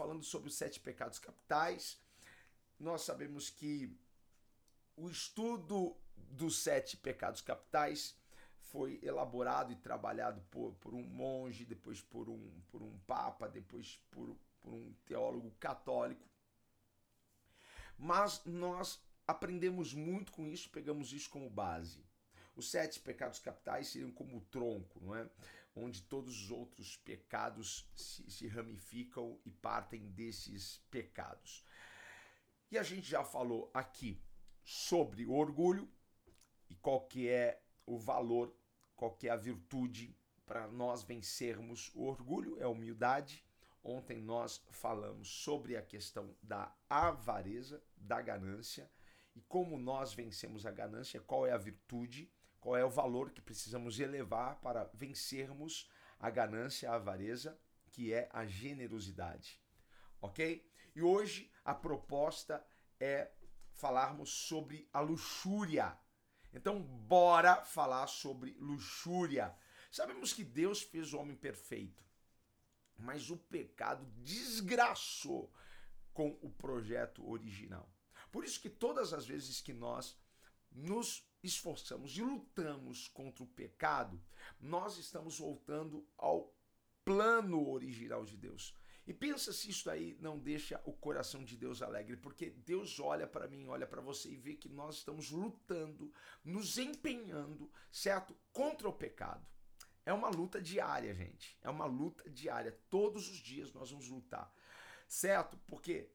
Falando sobre os sete pecados capitais. Nós sabemos que o estudo dos sete pecados capitais foi elaborado e trabalhado por, por um monge, depois por um, por um papa, depois por, por um teólogo católico. Mas nós aprendemos muito com isso, pegamos isso como base. Os sete pecados capitais seriam como o tronco, não é? Onde todos os outros pecados se, se ramificam e partem desses pecados. E a gente já falou aqui sobre o orgulho e qual que é o valor, qual que é a virtude para nós vencermos o orgulho, é a humildade. Ontem nós falamos sobre a questão da avareza, da ganância e como nós vencemos a ganância, qual é a virtude, qual é o valor que precisamos elevar para vencermos a ganância, a avareza, que é a generosidade. OK? E hoje a proposta é falarmos sobre a luxúria. Então, bora falar sobre luxúria. Sabemos que Deus fez o homem perfeito, mas o pecado desgraçou com o projeto original. Por isso que todas as vezes que nós nos esforçamos e lutamos contra o pecado, nós estamos voltando ao plano original de Deus. E pensa se isso aí não deixa o coração de Deus alegre, porque Deus olha para mim, olha para você e vê que nós estamos lutando, nos empenhando, certo? Contra o pecado. É uma luta diária, gente. É uma luta diária. Todos os dias nós vamos lutar. Certo? Porque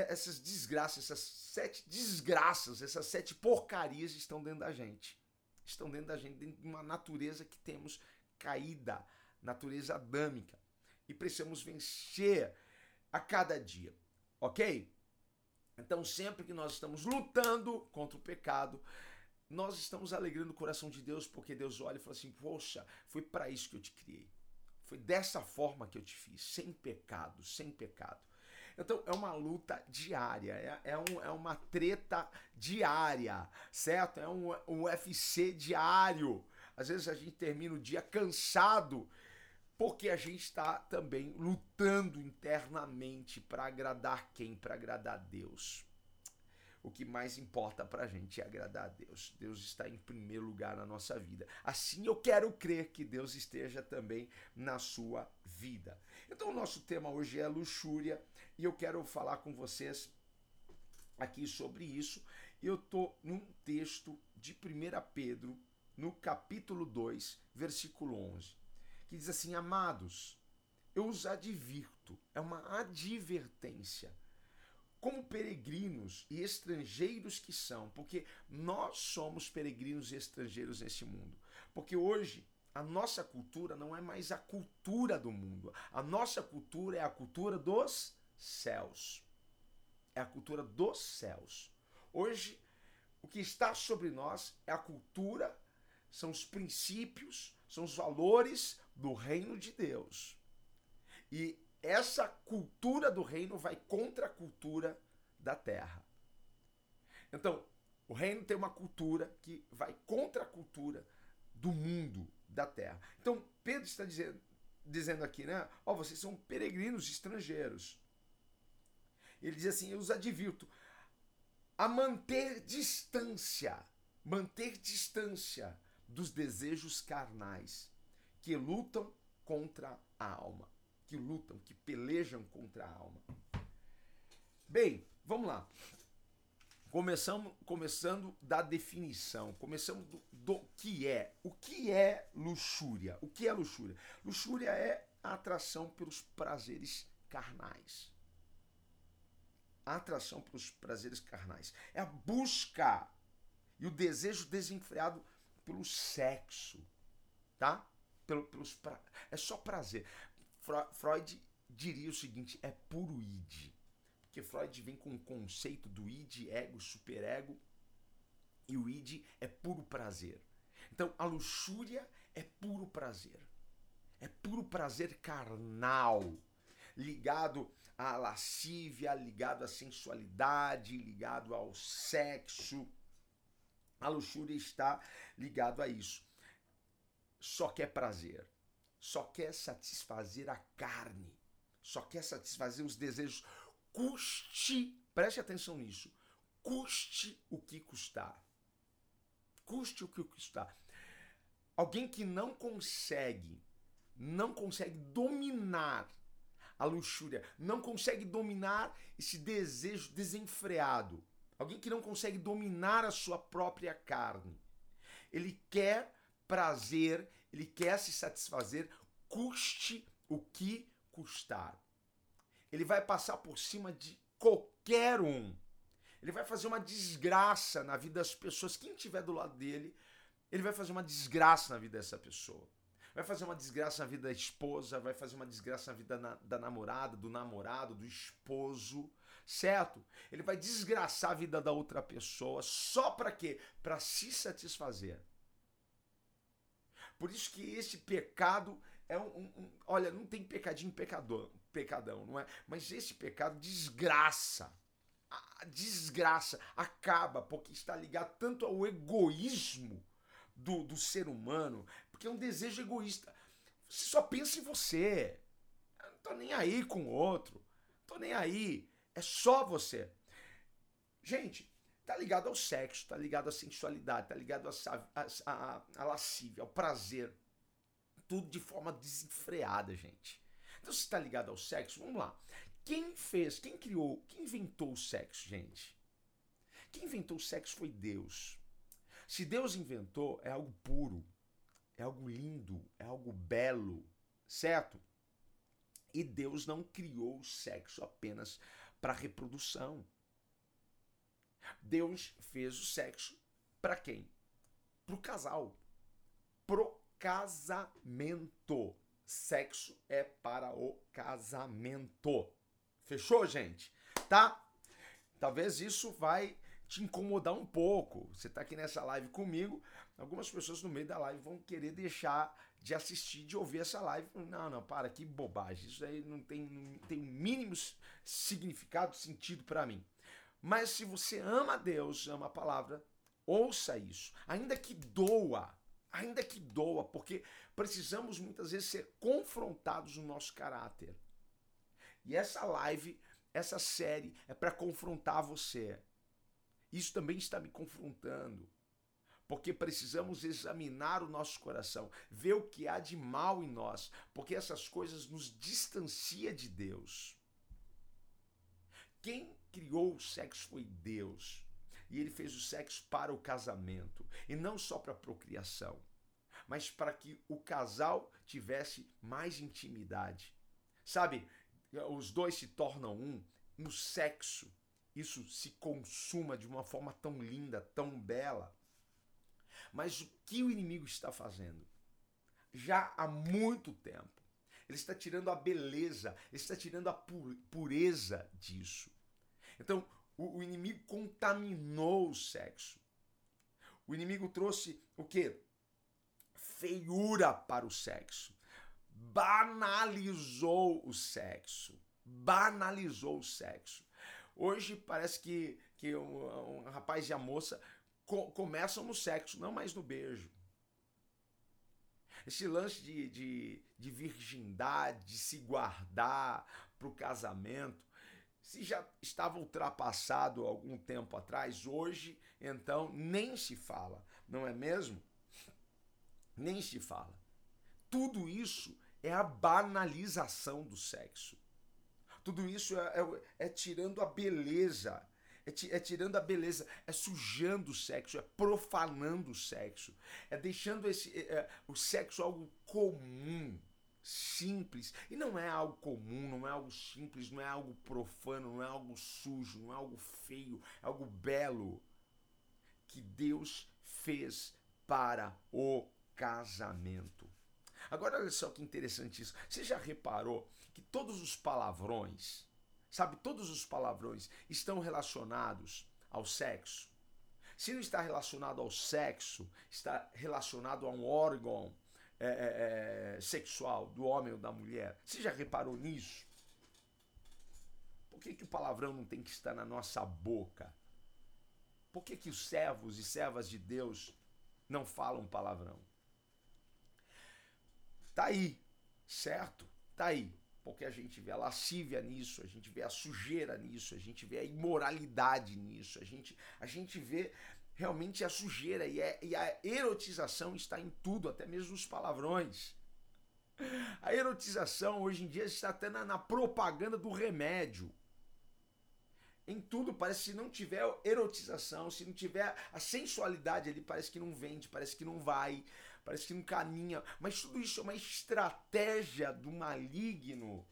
essas desgraças, essas sete desgraças, essas sete porcarias estão dentro da gente. Estão dentro da gente, dentro de uma natureza que temos caída, natureza adâmica e precisamos vencer a cada dia, ok? Então, sempre que nós estamos lutando contra o pecado, nós estamos alegrando o coração de Deus, porque Deus olha e fala assim: Poxa, foi para isso que eu te criei. Foi dessa forma que eu te fiz, sem pecado, sem pecado. Então é uma luta diária, é, é, um, é uma treta diária, certo? É um, um UFC diário. Às vezes a gente termina o dia cansado porque a gente está também lutando internamente para agradar quem? Para agradar Deus. O que mais importa para a gente é agradar a Deus. Deus está em primeiro lugar na nossa vida. Assim eu quero crer que Deus esteja também na sua vida. Então, o nosso tema hoje é luxúria e eu quero falar com vocês aqui sobre isso. Eu estou num texto de 1 Pedro, no capítulo 2, versículo 11 que diz assim: Amados, eu os advirto, é uma advertência, como peregrinos e estrangeiros que são, porque nós somos peregrinos e estrangeiros nesse mundo. Porque hoje a nossa cultura não é mais a cultura do mundo, a nossa cultura é a cultura dos céus. É a cultura dos céus. Hoje, o que está sobre nós é a cultura, são os princípios, são os valores do reino de Deus. E essa cultura do reino vai contra a cultura da terra. Então, o reino tem uma cultura que vai contra a cultura do mundo, da terra. Então, Pedro está dizendo, dizendo aqui, né? Ó, oh, vocês são peregrinos estrangeiros. Ele diz assim: eu os advirto a manter distância, manter distância dos desejos carnais que lutam contra a alma, que lutam, que pelejam contra a alma. Bem, vamos lá. Começamos, começando da definição, começamos do, do que é. O que é luxúria? O que é luxúria? Luxúria é a atração pelos prazeres carnais. A atração pelos prazeres carnais. É a busca e o desejo desenfreado pelo sexo, tá? pelo, pelos pra... é só prazer. Freud diria o seguinte: é puro id. Porque Freud vem com o conceito do id, ego, superego, e o id é puro prazer. Então a luxúria é puro prazer. É puro prazer carnal, ligado à lascívia, ligado à sensualidade, ligado ao sexo. A luxúria está ligado a isso. Só quer prazer, só quer satisfazer a carne, só quer satisfazer os desejos. Custe, preste atenção nisso, custe o que custar. Custe o que custar. Alguém que não consegue, não consegue dominar a luxúria, não consegue dominar esse desejo desenfreado. Alguém que não consegue dominar a sua própria carne. Ele quer prazer, ele quer se satisfazer, custe o que custar. Ele vai passar por cima de qualquer um. Ele vai fazer uma desgraça na vida das pessoas. Quem estiver do lado dele, ele vai fazer uma desgraça na vida dessa pessoa. Vai fazer uma desgraça na vida da esposa, vai fazer uma desgraça na vida na, da namorada, do namorado, do esposo, certo? Ele vai desgraçar a vida da outra pessoa só para quê? Para se satisfazer. Por isso que esse pecado é um, um, um, olha, não tem pecadinho pecador, pecadão, não é? Mas esse pecado desgraça. Desgraça acaba porque está ligado tanto ao egoísmo do, do ser humano, porque é um desejo egoísta. Você só pensa em você. Eu não tô nem aí com o outro. Não tô nem aí. É só você. Gente, tá ligado ao sexo, tá ligado à sensualidade, tá ligado à lascívia, ao prazer. Tudo de forma desenfreada, gente. Então, se está ligado ao sexo, vamos lá. Quem fez, quem criou, quem inventou o sexo, gente? Quem inventou o sexo foi Deus. Se Deus inventou, é algo puro, é algo lindo, é algo belo, certo? E Deus não criou o sexo apenas para reprodução. Deus fez o sexo para quem? Para o casal. Pro casamento. Sexo é para o casamento. Fechou, gente? Tá? Talvez isso vai te incomodar um pouco. Você está aqui nessa live comigo, algumas pessoas no meio da live vão querer deixar de assistir, de ouvir essa live. Não, não, para, que bobagem. Isso aí não tem, não tem mínimo significado, sentido para mim. Mas se você ama Deus, ama a palavra, ouça isso. Ainda que doa, ainda que doa, porque precisamos muitas vezes ser confrontados no nosso caráter. E essa live, essa série é para confrontar você. Isso também está me confrontando. Porque precisamos examinar o nosso coração, ver o que há de mal em nós, porque essas coisas nos distancia de Deus. Quem criou o sexo foi Deus. E ele fez o sexo para o casamento, e não só para a procriação, mas para que o casal tivesse mais intimidade. Sabe, os dois se tornam um no sexo isso se consuma de uma forma tão linda, tão bela. Mas o que o inimigo está fazendo? Já há muito tempo. Ele está tirando a beleza, ele está tirando a pureza disso. Então, o, o inimigo contaminou o sexo. O inimigo trouxe o quê? Feiura para o sexo. Banalizou o sexo. Banalizou o sexo. Hoje parece que, que um, um rapaz e a moça co começam no sexo, não mais no beijo. Esse lance de, de, de virgindade, de se guardar para o casamento, se já estava ultrapassado algum tempo atrás, hoje então nem se fala, não é mesmo? Nem se fala. Tudo isso é a banalização do sexo. Tudo isso é, é, é tirando a beleza. É, é, tirando a beleza, é sujando o sexo, é profanando o sexo, é deixando esse, é, é, o sexo algo comum, simples. E não é algo comum, não é algo simples, não é algo profano, não é algo sujo, não é algo feio, é algo belo que Deus fez para o casamento. Agora olha só que interessante isso. Você já reparou que todos os palavrões, sabe, todos os palavrões estão relacionados ao sexo? Se não está relacionado ao sexo, está relacionado a um órgão é, é, é, sexual do homem ou da mulher. Você já reparou nisso? Por que, que o palavrão não tem que estar na nossa boca? Por que, que os servos e servas de Deus não falam palavrão? Tá aí, certo? Tá aí. Porque a gente vê a lascívia nisso, a gente vê a sujeira nisso, a gente vê a imoralidade nisso, a gente, a gente vê realmente a sujeira e, é, e a erotização está em tudo, até mesmo nos palavrões. A erotização hoje em dia está até na, na propaganda do remédio em tudo, parece que se não tiver erotização, se não tiver a sensualidade ali, parece que não vende, parece que não vai, parece que não caminha. Mas tudo isso é uma estratégia do maligno,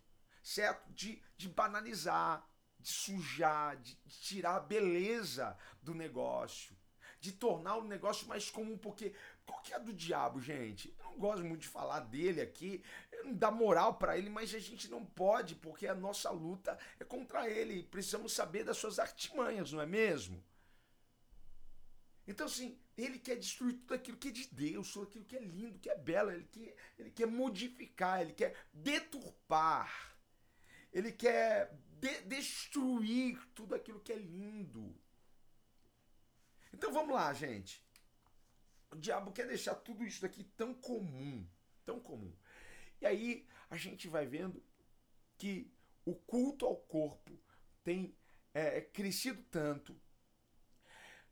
certo? De, de banalizar, de sujar, de, de tirar a beleza do negócio, de tornar o negócio mais comum, porque qual que é do diabo, gente? Eu não gosto muito de falar dele aqui, não dá moral para ele, mas a gente não pode, porque a nossa luta é contra ele. Precisamos saber das suas artimanhas, não é mesmo? Então, assim, ele quer destruir tudo aquilo que é de Deus, tudo aquilo que é lindo, que é belo, ele quer, ele quer modificar, ele quer deturpar, ele quer de destruir tudo aquilo que é lindo. Então vamos lá, gente o diabo quer deixar tudo isso daqui tão comum, tão comum. E aí a gente vai vendo que o culto ao corpo tem é, crescido tanto.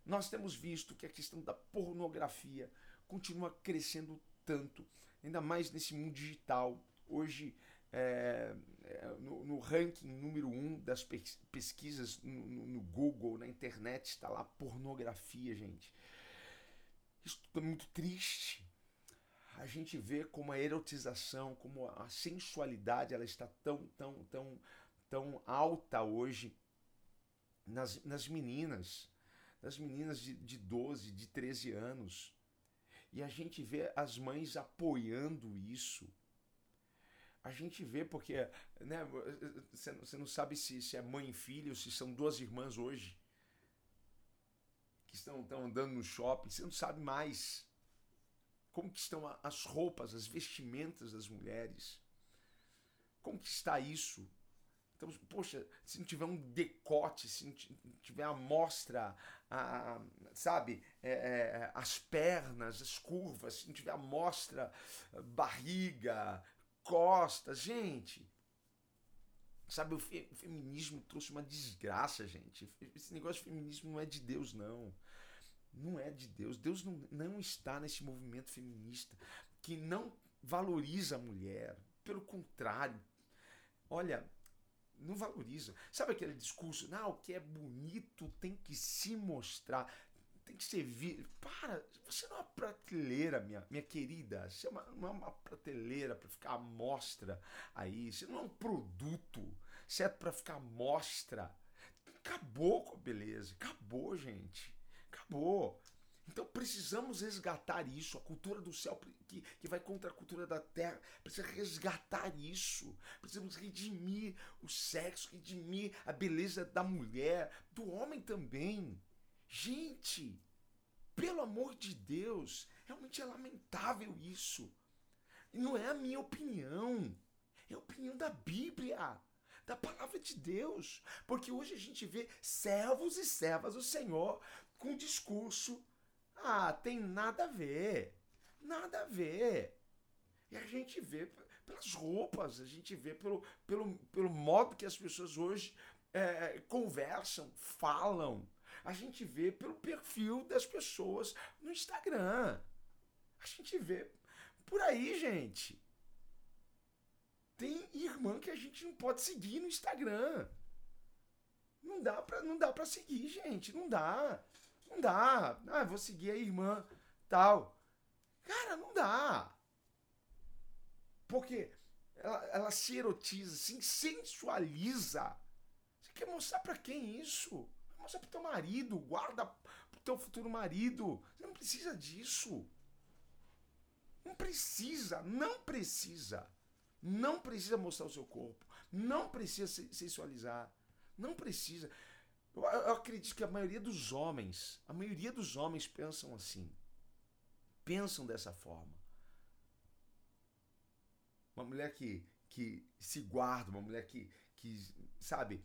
Nós temos visto que a questão da pornografia continua crescendo tanto, ainda mais nesse mundo digital. Hoje, é, é, no, no, ranking número um das pesquisas no, no Google, na internet, está lá pornografia, gente. Isso é muito triste. A gente vê como a erotização, como a sensualidade, ela está tão, tão, tão, tão alta hoje nas, nas meninas, nas meninas de, de 12, de 13 anos. E a gente vê as mães apoiando isso. A gente vê porque né, você não sabe se, se é mãe e filho, se são duas irmãs hoje que estão, estão andando no shopping, você não sabe mais como que estão as roupas, as vestimentas das mulheres. Como que está isso? Então, poxa, se não tiver um decote, se não tiver a mostra, a, sabe, é, é, as pernas, as curvas, se não tiver a mostra, barriga, costas, gente, Sabe, o, fe o, feminismo trouxe uma desgraça, gente. Esse negócio de feminismo não é de Deus, não. Não é de Deus. Deus não, não está nesse movimento feminista que não valoriza a mulher. Pelo contrário, olha, não valoriza. Sabe aquele discurso? Não, o que é bonito tem que se mostrar tem que servir. Para, você não é uma prateleira, minha, minha querida. Você é uma, não é uma prateleira para ficar à mostra aí. Você não é um produto certo para ficar à mostra. Acabou com a beleza. Acabou, gente. Acabou. Então precisamos resgatar isso, a cultura do céu que, que vai contra a cultura da terra, precisa resgatar isso. Precisamos redimir o sexo, redimir a beleza da mulher, do homem também. Gente, pelo amor de Deus, realmente é lamentável isso. Não é a minha opinião, é a opinião da Bíblia, da palavra de Deus. Porque hoje a gente vê servos e servas do Senhor com discurso. Ah, tem nada a ver. Nada a ver. E a gente vê pelas roupas, a gente vê pelo, pelo, pelo modo que as pessoas hoje é, conversam, falam a gente vê pelo perfil das pessoas no Instagram. A gente vê por aí, gente. Tem irmã que a gente não pode seguir no Instagram. Não dá pra, não dá pra seguir, gente. Não dá. Não dá. Ah, vou seguir a irmã tal. Cara, não dá. Porque ela, ela se erotiza, se sensualiza. Você quer mostrar para quem isso? Mostra pro teu marido, guarda pro teu futuro marido. Você não precisa disso. Não precisa, não precisa. Não precisa mostrar o seu corpo. Não precisa sensualizar. Não precisa. Eu, eu acredito que a maioria dos homens, a maioria dos homens pensam assim. Pensam dessa forma. Uma mulher que, que se guarda, uma mulher que, que, sabe,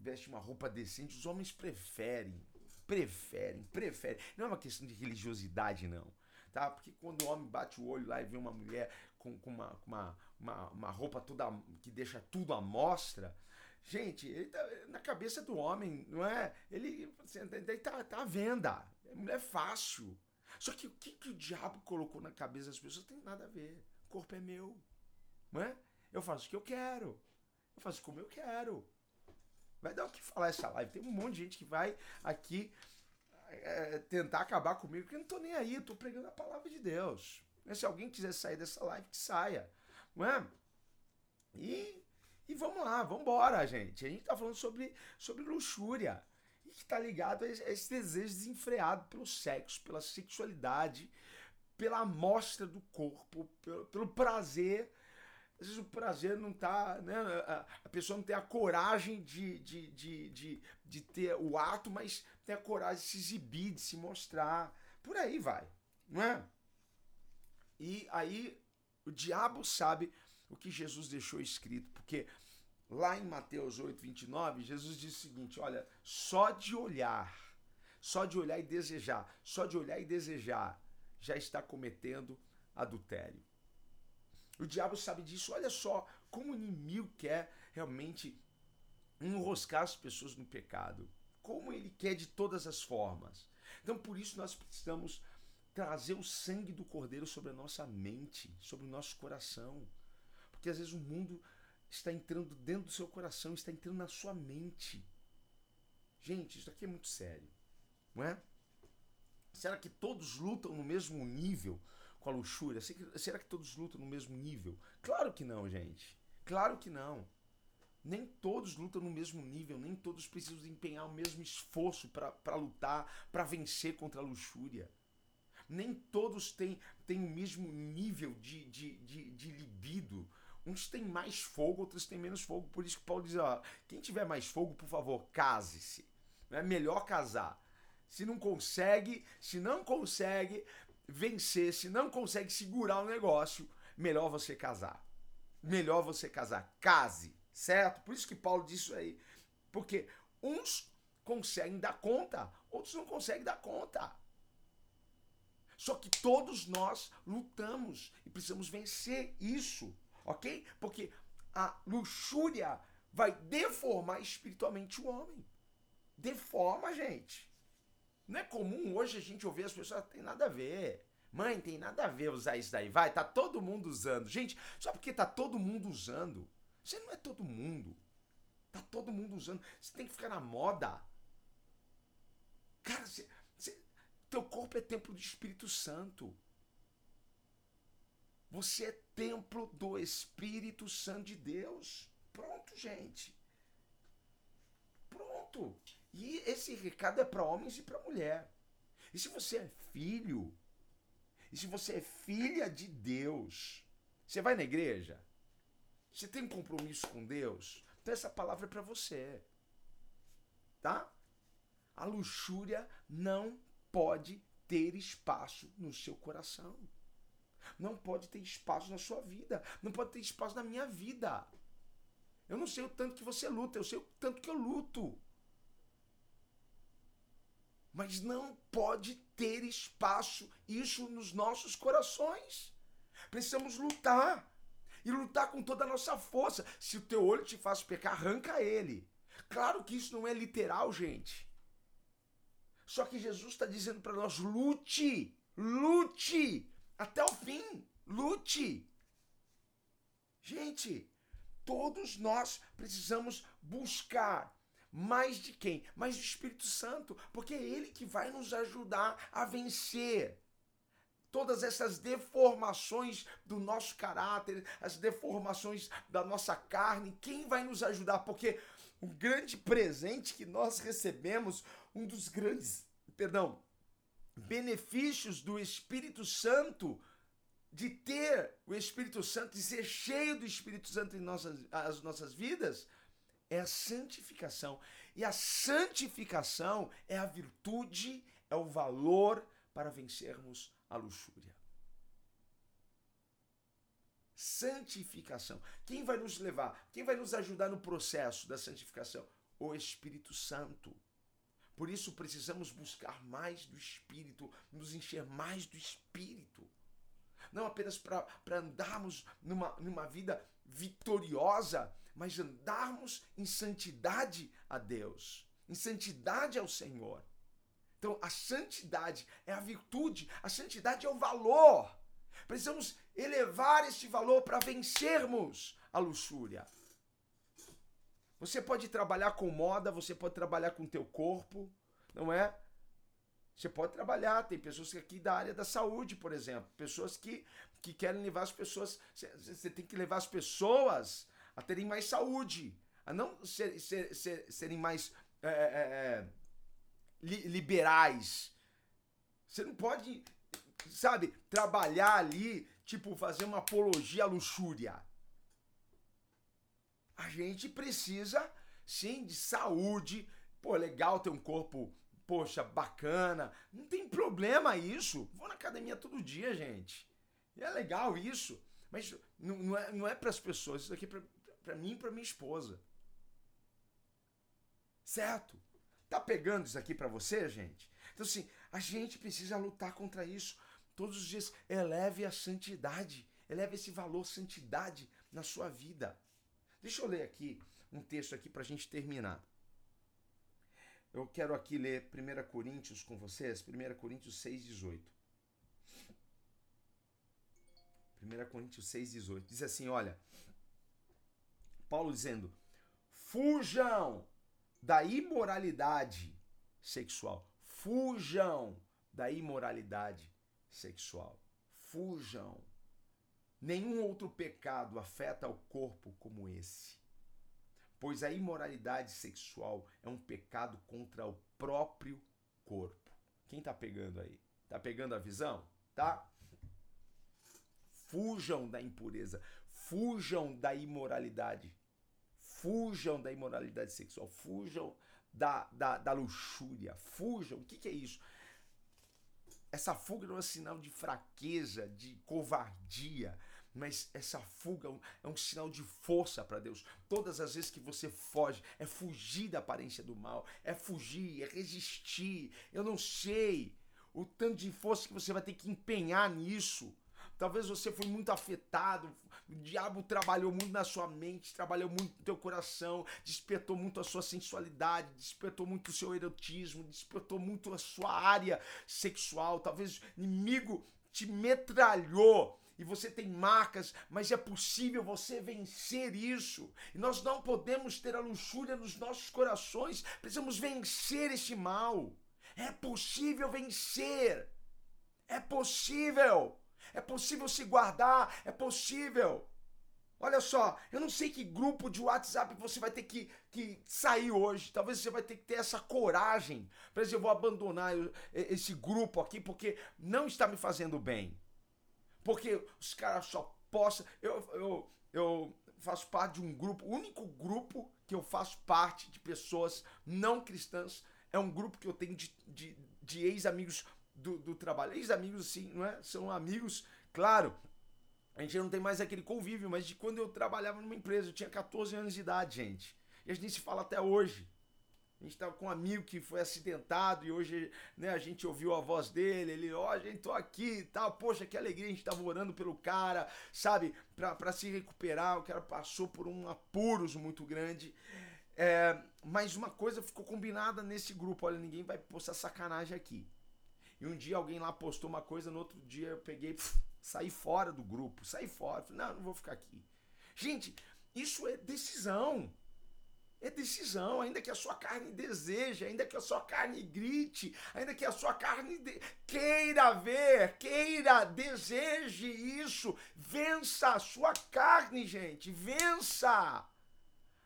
veste uma roupa decente, os homens preferem. Preferem, preferem. Não é uma questão de religiosidade, não. Tá? Porque quando o homem bate o olho lá e vê uma mulher com, com uma, uma, uma, uma roupa toda que deixa tudo à mostra, Gente, ele tá na cabeça do homem, não é? Ele assim, tá, tá à venda. É mulher fácil. Só que o que, que o diabo colocou na cabeça das pessoas tem nada a ver. O corpo é meu. Não é? Eu faço o que eu quero. Eu faço como eu quero. Vai dar o que falar essa live. Tem um monte de gente que vai aqui é, tentar acabar comigo, porque eu não tô nem aí, eu tô pregando a palavra de Deus. Se alguém quiser sair dessa live, que saia. Não é? E vamos lá, vamos embora, gente. A gente tá falando sobre, sobre luxúria. E que tá ligado a esse desejo desenfreado pelo sexo, pela sexualidade, pela amostra do corpo, pelo, pelo prazer. Às vezes o prazer não tá. Né, a pessoa não tem a coragem de, de, de, de, de ter o ato, mas tem a coragem de se exibir, de se mostrar. Por aí vai, não é? E aí o diabo sabe o que Jesus deixou escrito, porque lá em Mateus 8, 29, Jesus diz o seguinte: olha, só de olhar, só de olhar e desejar, só de olhar e desejar, já está cometendo adultério. O diabo sabe disso, olha só como o inimigo quer realmente enroscar as pessoas no pecado, como ele quer de todas as formas. Então, por isso, nós precisamos trazer o sangue do Cordeiro sobre a nossa mente, sobre o nosso coração. Porque às vezes o mundo está entrando dentro do seu coração, está entrando na sua mente. Gente, isso aqui é muito sério, não é? Será que todos lutam no mesmo nível com a luxúria? Será que todos lutam no mesmo nível? Claro que não, gente. Claro que não. Nem todos lutam no mesmo nível, nem todos precisam empenhar o mesmo esforço para lutar, para vencer contra a luxúria. Nem todos têm, têm o mesmo nível de, de, de, de libido, Uns têm mais fogo, outros têm menos fogo. Por isso que Paulo diz: ó, quem tiver mais fogo, por favor, case-se. É melhor casar. Se não consegue, se não consegue vencer, se não consegue segurar o negócio, melhor você casar. Melhor você casar. Case, certo? Por isso que Paulo diz isso aí. Porque uns conseguem dar conta, outros não conseguem dar conta. Só que todos nós lutamos e precisamos vencer isso ok? Porque a luxúria vai deformar espiritualmente o homem. Deforma, gente. Não é comum hoje a gente ouvir as pessoas, ah, tem nada a ver. Mãe, tem nada a ver usar isso daí. Vai, tá todo mundo usando. Gente, só porque tá todo mundo usando, você não é todo mundo. Tá todo mundo usando. Você tem que ficar na moda. Cara, você, você, teu corpo é templo do Espírito Santo. Você é templo do Espírito Santo de Deus. Pronto, gente. Pronto. E esse recado é para homens e para mulher. E se você é filho, e se você é filha de Deus, você vai na igreja? Você tem um compromisso com Deus? Então essa palavra é para você. Tá? A luxúria não pode ter espaço no seu coração não pode ter espaço na sua vida, não pode ter espaço na minha vida. Eu não sei o tanto que você luta, eu sei o tanto que eu luto. Mas não pode ter espaço isso nos nossos corações. Precisamos lutar. E lutar com toda a nossa força. Se o teu olho te faz pecar, arranca ele. Claro que isso não é literal, gente. Só que Jesus está dizendo para nós: lute, lute até o fim. Lute. Gente, todos nós precisamos buscar mais de quem? Mais do Espírito Santo, porque é ele que vai nos ajudar a vencer todas essas deformações do nosso caráter, as deformações da nossa carne. Quem vai nos ajudar? Porque o grande presente que nós recebemos, um dos grandes, perdão, benefícios do Espírito Santo de ter o Espírito Santo, de ser cheio do Espírito Santo em nossas, as nossas vidas, é a santificação. E a santificação é a virtude, é o valor para vencermos a luxúria. Santificação. Quem vai nos levar? Quem vai nos ajudar no processo da santificação? O Espírito Santo. Por isso precisamos buscar mais do Espírito, nos encher mais do Espírito. Não apenas para andarmos numa, numa vida vitoriosa, mas andarmos em santidade a Deus, em santidade ao Senhor. Então, a santidade é a virtude, a santidade é o valor. Precisamos elevar este valor para vencermos a luxúria. Você pode trabalhar com moda, você pode trabalhar com teu corpo, não é? Você pode trabalhar, tem pessoas aqui da área da saúde, por exemplo, pessoas que, que querem levar as pessoas, você tem que levar as pessoas a terem mais saúde, a não ser, ser, ser, serem mais é, é, é li, liberais. Você não pode, sabe, trabalhar ali, tipo, fazer uma apologia à luxúria a gente precisa sim de saúde. Pô, legal ter um corpo, poxa, bacana. Não tem problema isso. Vou na academia todo dia, gente. E é legal isso. Mas não, é, não é para as pessoas, isso aqui é para mim e para minha esposa. Certo? Tá pegando isso aqui para você, gente? Então, assim, a gente precisa lutar contra isso. Todos os dias, eleve a santidade. Eleve esse valor santidade na sua vida. Deixa eu ler aqui um texto aqui para a gente terminar. Eu quero aqui ler 1 Coríntios com vocês, 1 Coríntios 6, 18. 1 Coríntios 6, 18. Diz assim: olha, Paulo dizendo: fujam da imoralidade sexual. Fujam da imoralidade sexual. Fujam. Nenhum outro pecado afeta o corpo como esse. Pois a imoralidade sexual é um pecado contra o próprio corpo. Quem tá pegando aí? Tá pegando a visão? Tá? Fujam da impureza, fujam da imoralidade, fujam da imoralidade sexual, fujam da, da, da luxúria, fujam. O que, que é isso? Essa fuga não é sinal de fraqueza, de covardia, mas essa fuga é um sinal de força para Deus. Todas as vezes que você foge, é fugir da aparência do mal, é fugir, é resistir. Eu não sei o tanto de força que você vai ter que empenhar nisso. Talvez você foi muito afetado, o diabo trabalhou muito na sua mente, trabalhou muito no teu coração, despertou muito a sua sensualidade, despertou muito o seu erotismo, despertou muito a sua área sexual. Talvez o inimigo te metralhou e você tem marcas, mas é possível você vencer isso. E nós não podemos ter a luxúria nos nossos corações, precisamos vencer este mal. É possível vencer. É possível. É possível se guardar, é possível. Olha só, eu não sei que grupo de WhatsApp você vai ter que, que sair hoje. Talvez você vai ter que ter essa coragem. Por exemplo, eu vou abandonar esse grupo aqui porque não está me fazendo bem. Porque os caras só postam. Eu, eu, eu faço parte de um grupo, o único grupo que eu faço parte de pessoas não cristãs é um grupo que eu tenho de, de, de ex-amigos do, do trabalho. Ex-amigos, sim, não é? São amigos, claro. A gente não tem mais aquele convívio, mas de quando eu trabalhava numa empresa, eu tinha 14 anos de idade, gente. E a gente se fala até hoje. A gente estava com um amigo que foi acidentado e hoje né, a gente ouviu a voz dele. Ele, ó, oh, gente tô aqui e tal. Poxa, que alegria, a gente estava orando pelo cara, sabe? para se recuperar. O cara passou por um apuros muito grande. É, mas uma coisa ficou combinada nesse grupo: olha, ninguém vai postar sacanagem aqui. E um dia alguém lá postou uma coisa, no outro dia eu peguei, pff, saí fora do grupo, saí fora. Falei, não, não vou ficar aqui. Gente, isso é decisão. É decisão, ainda que a sua carne deseje, ainda que a sua carne grite, ainda que a sua carne de... queira ver, queira, deseje isso, vença a sua carne, gente, vença.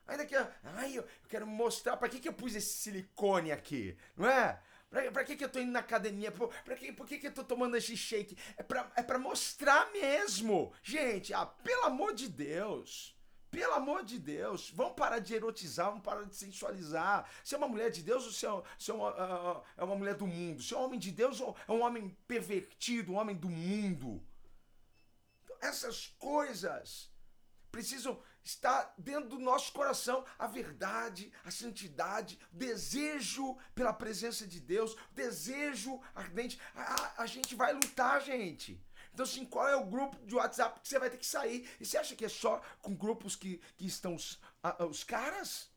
Ainda que, ai, eu quero mostrar para que, que eu pus esse silicone aqui, não é? Pra, que, que eu tô indo na academia? Por, pra que, por que, que eu tô tomando esse shake? É pra, é mostrar mesmo. Gente, ah, pelo amor de Deus. Pelo amor de Deus, vamos parar de erotizar, vamos parar de sensualizar. Se é uma mulher de Deus ou se é, se é, uma, uh, é uma mulher do mundo? Se é um homem de Deus ou é um homem pervertido, um homem do mundo? Então, essas coisas precisam estar dentro do nosso coração a verdade, a santidade, o desejo pela presença de Deus, o desejo ardente. A, a gente vai lutar, gente. Então, assim, qual é o grupo de WhatsApp que você vai ter que sair? E você acha que é só com grupos que, que estão os, a, os caras?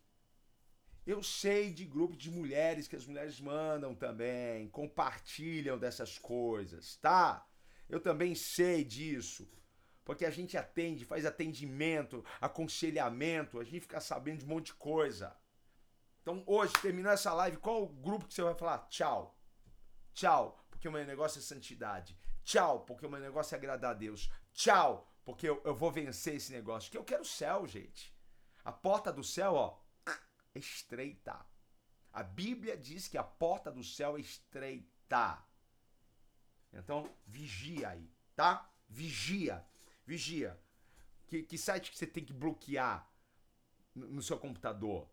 Eu sei de grupos de mulheres que as mulheres mandam também, compartilham dessas coisas, tá? Eu também sei disso. Porque a gente atende, faz atendimento, aconselhamento, a gente fica sabendo de um monte de coisa. Então, hoje, terminou essa live, qual o grupo que você vai falar? Tchau. Tchau, porque o meu negócio é santidade. Tchau, porque o meu negócio é agradar a Deus. Tchau, porque eu, eu vou vencer esse negócio. Que eu quero o céu, gente. A porta do céu, ó, é estreita. A Bíblia diz que a porta do céu é estreita. Então, vigia aí, tá? Vigia. Vigia. Que, que site que você tem que bloquear no, no seu computador?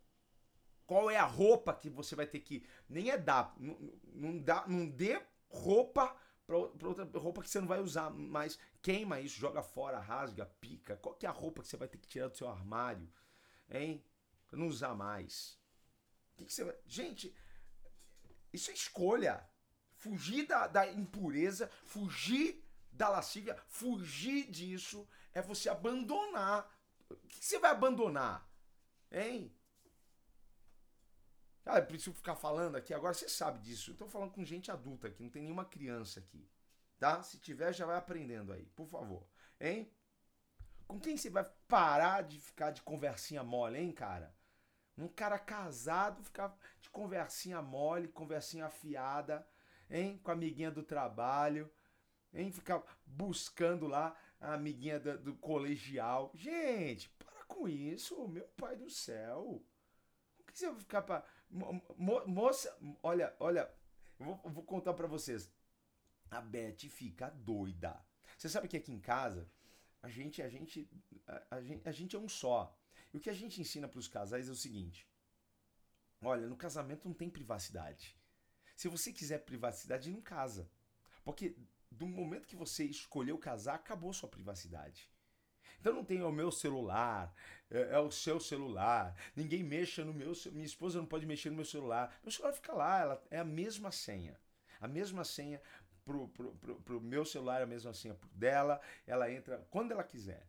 Qual é a roupa que você vai ter que. Nem é dar. Não, não, dá, não dê roupa para outra roupa que você não vai usar mais. Queima isso, joga fora, rasga, pica. Qual que é a roupa que você vai ter que tirar do seu armário? Hein? Pra não usar mais. Que que vai... Gente, isso é escolha. Fugir da, da impureza, fugir da lascívia, fugir disso é você abandonar. O que, que você vai abandonar? Hein? Ah, eu preciso ficar falando aqui. Agora você sabe disso. Eu tô falando com gente adulta aqui, não tem nenhuma criança aqui. Tá? Se tiver, já vai aprendendo aí, por favor. Hein? Com quem você vai parar de ficar de conversinha mole, hein, cara? Um cara casado ficar de conversinha mole, conversinha afiada, hein? Com a amiguinha do trabalho, hein? Ficar buscando lá a amiguinha do, do colegial. Gente, para com isso, meu pai do céu. Por que você vai ficar para Mo, moça, olha, olha, vou, vou contar para vocês. A Beth fica doida. Você sabe que aqui em casa a gente, a gente, a, a gente, a gente é um só. E o que a gente ensina para os casais é o seguinte: olha, no casamento não tem privacidade. Se você quiser privacidade, não casa. Porque do momento que você escolheu casar, acabou sua privacidade. Então não tem o meu celular, é, é, o seu celular, ninguém mexa no meu, minha esposa não pode mexer no meu celular. Meu celular fica lá, ela, é a mesma senha. A mesma senha pro, pro, pro, pro meu celular, é a mesma senha dela, ela entra quando ela quiser.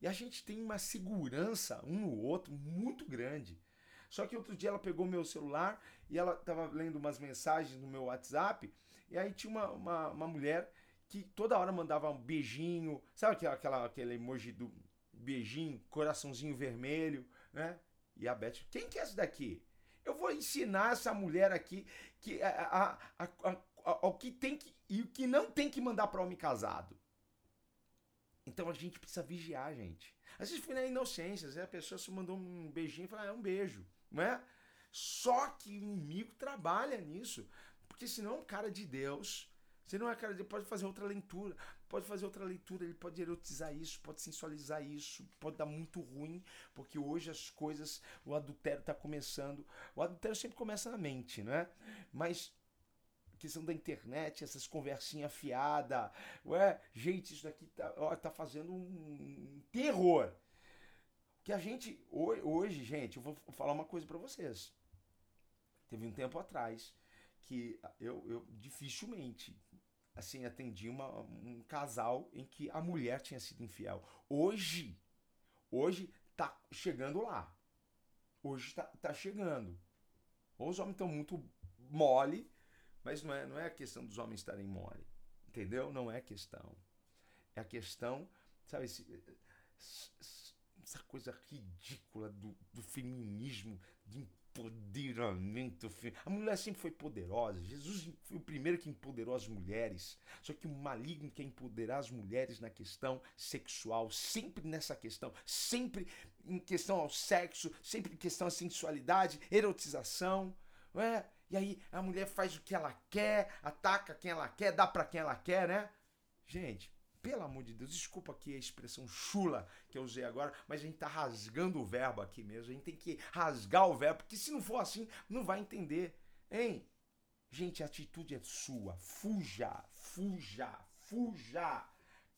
E a gente tem uma segurança um no outro muito grande. Só que outro dia ela pegou meu celular e ela estava lendo umas mensagens no meu WhatsApp, e aí tinha uma, uma, uma mulher que toda hora mandava um beijinho, sabe aquela, aquela, aquele emoji do beijinho, coraçãozinho vermelho, né? E a Beth, quem que é essa daqui? Eu vou ensinar essa mulher aqui que a, a, a, o que tem que e o que não tem que mandar para homem casado. Então a gente precisa vigiar, gente. Às vezes foi na inocência, a pessoa se mandou um beijinho e falou, ah, é um beijo, não é? Só que o inimigo trabalha nisso, porque senão é um cara de Deus você não é cara, ele pode fazer outra leitura, pode fazer outra leitura, ele pode erotizar isso, pode sensualizar isso, pode dar muito ruim, porque hoje as coisas, o adultério está começando. O adultério sempre começa na mente, né? Mas questão da internet, essas conversinhas fiadas, ué, gente, isso daqui tá, ó, tá fazendo um terror. Que a gente, hoje, gente, eu vou falar uma coisa para vocês. Teve um tempo atrás que eu, eu dificilmente assim, atendi uma, um casal em que a mulher tinha sido infiel. Hoje, hoje tá chegando lá. Hoje tá, tá chegando. Os homens estão muito mole, mas não é, não é a questão dos homens estarem mole. Entendeu? Não é questão. É a questão, sabe, esse, essa coisa ridícula do, do feminismo, de empoderamento. A mulher sempre foi poderosa. Jesus foi o primeiro que empoderou as mulheres. Só que o maligno quer empoderar as mulheres na questão sexual, sempre nessa questão, sempre em questão ao sexo, sempre em questão à sensualidade, erotização. Não é? E aí a mulher faz o que ela quer, ataca quem ela quer, dá para quem ela quer, né? Gente, pelo amor de Deus, desculpa aqui a expressão chula que eu usei agora, mas a gente tá rasgando o verbo aqui mesmo. A gente tem que rasgar o verbo, porque se não for assim, não vai entender. Hein? Gente, a atitude é sua. Fuja, fuja, fuja.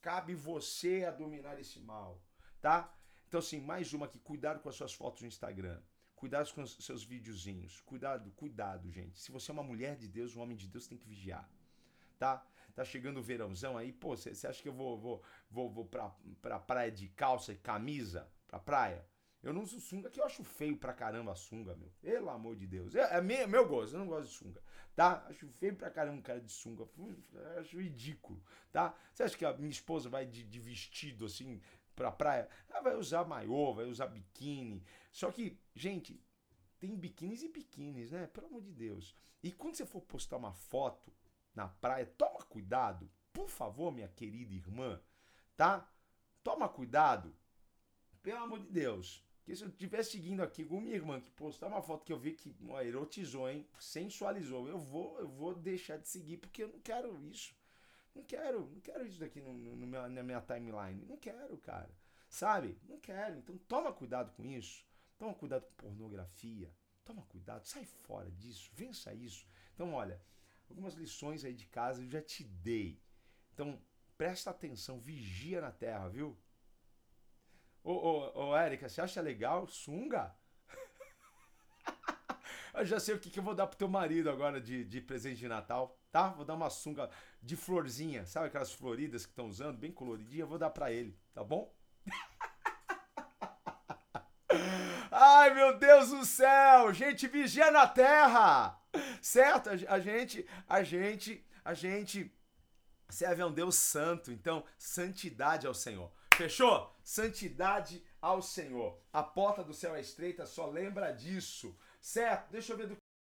Cabe você a dominar esse mal, tá? Então, assim, mais uma aqui. Cuidado com as suas fotos no Instagram. Cuidado com os seus videozinhos. Cuidado, cuidado, gente. Se você é uma mulher de Deus, um homem de Deus, tem que vigiar. Tá? Tá chegando o verãozão aí, pô, você acha que eu vou, vou, vou, vou pra, pra praia de calça e camisa? Pra praia? Eu não uso sunga, que eu acho feio pra caramba a sunga, meu. Pelo amor de Deus. É, é meu, meu gosto, eu não gosto de sunga, tá? Acho feio pra caramba um cara de sunga. Acho ridículo, tá? Você acha que a minha esposa vai de, de vestido assim pra praia? Ela vai usar maiô, vai usar biquíni. Só que, gente, tem biquínis e biquínis, né? Pelo amor de Deus. E quando você for postar uma foto na praia, toma cuidado. Por favor, minha querida irmã, tá? Toma cuidado. Pelo amor de Deus. Porque se eu estiver seguindo aqui com minha irmã que postar uma foto que eu vi que ó, erotizou, hein? Sensualizou, eu vou, eu vou deixar de seguir porque eu não quero isso. Não quero, não quero isso daqui no, no, no meu, na minha timeline. Não quero, cara. Sabe? Não quero. Então toma cuidado com isso. Toma cuidado com pornografia. Toma cuidado, sai fora disso, vença isso. Então, olha, algumas lições aí de casa eu já te dei. Então, presta atenção, vigia na terra, viu? Ô, ô, ô Érica, você acha legal sunga? eu já sei o que, que eu vou dar pro teu marido agora de, de presente de Natal, tá? Vou dar uma sunga de florzinha, sabe aquelas floridas que estão usando, bem coloridinha, vou dar para ele, tá bom? Ai, meu Deus do céu! Gente, vigia na terra! Certo? A gente, a gente, a gente serve a um Deus santo, então santidade ao Senhor. Fechou? Santidade ao Senhor. A porta do céu é estreita, só lembra disso. Certo? Deixa eu ver do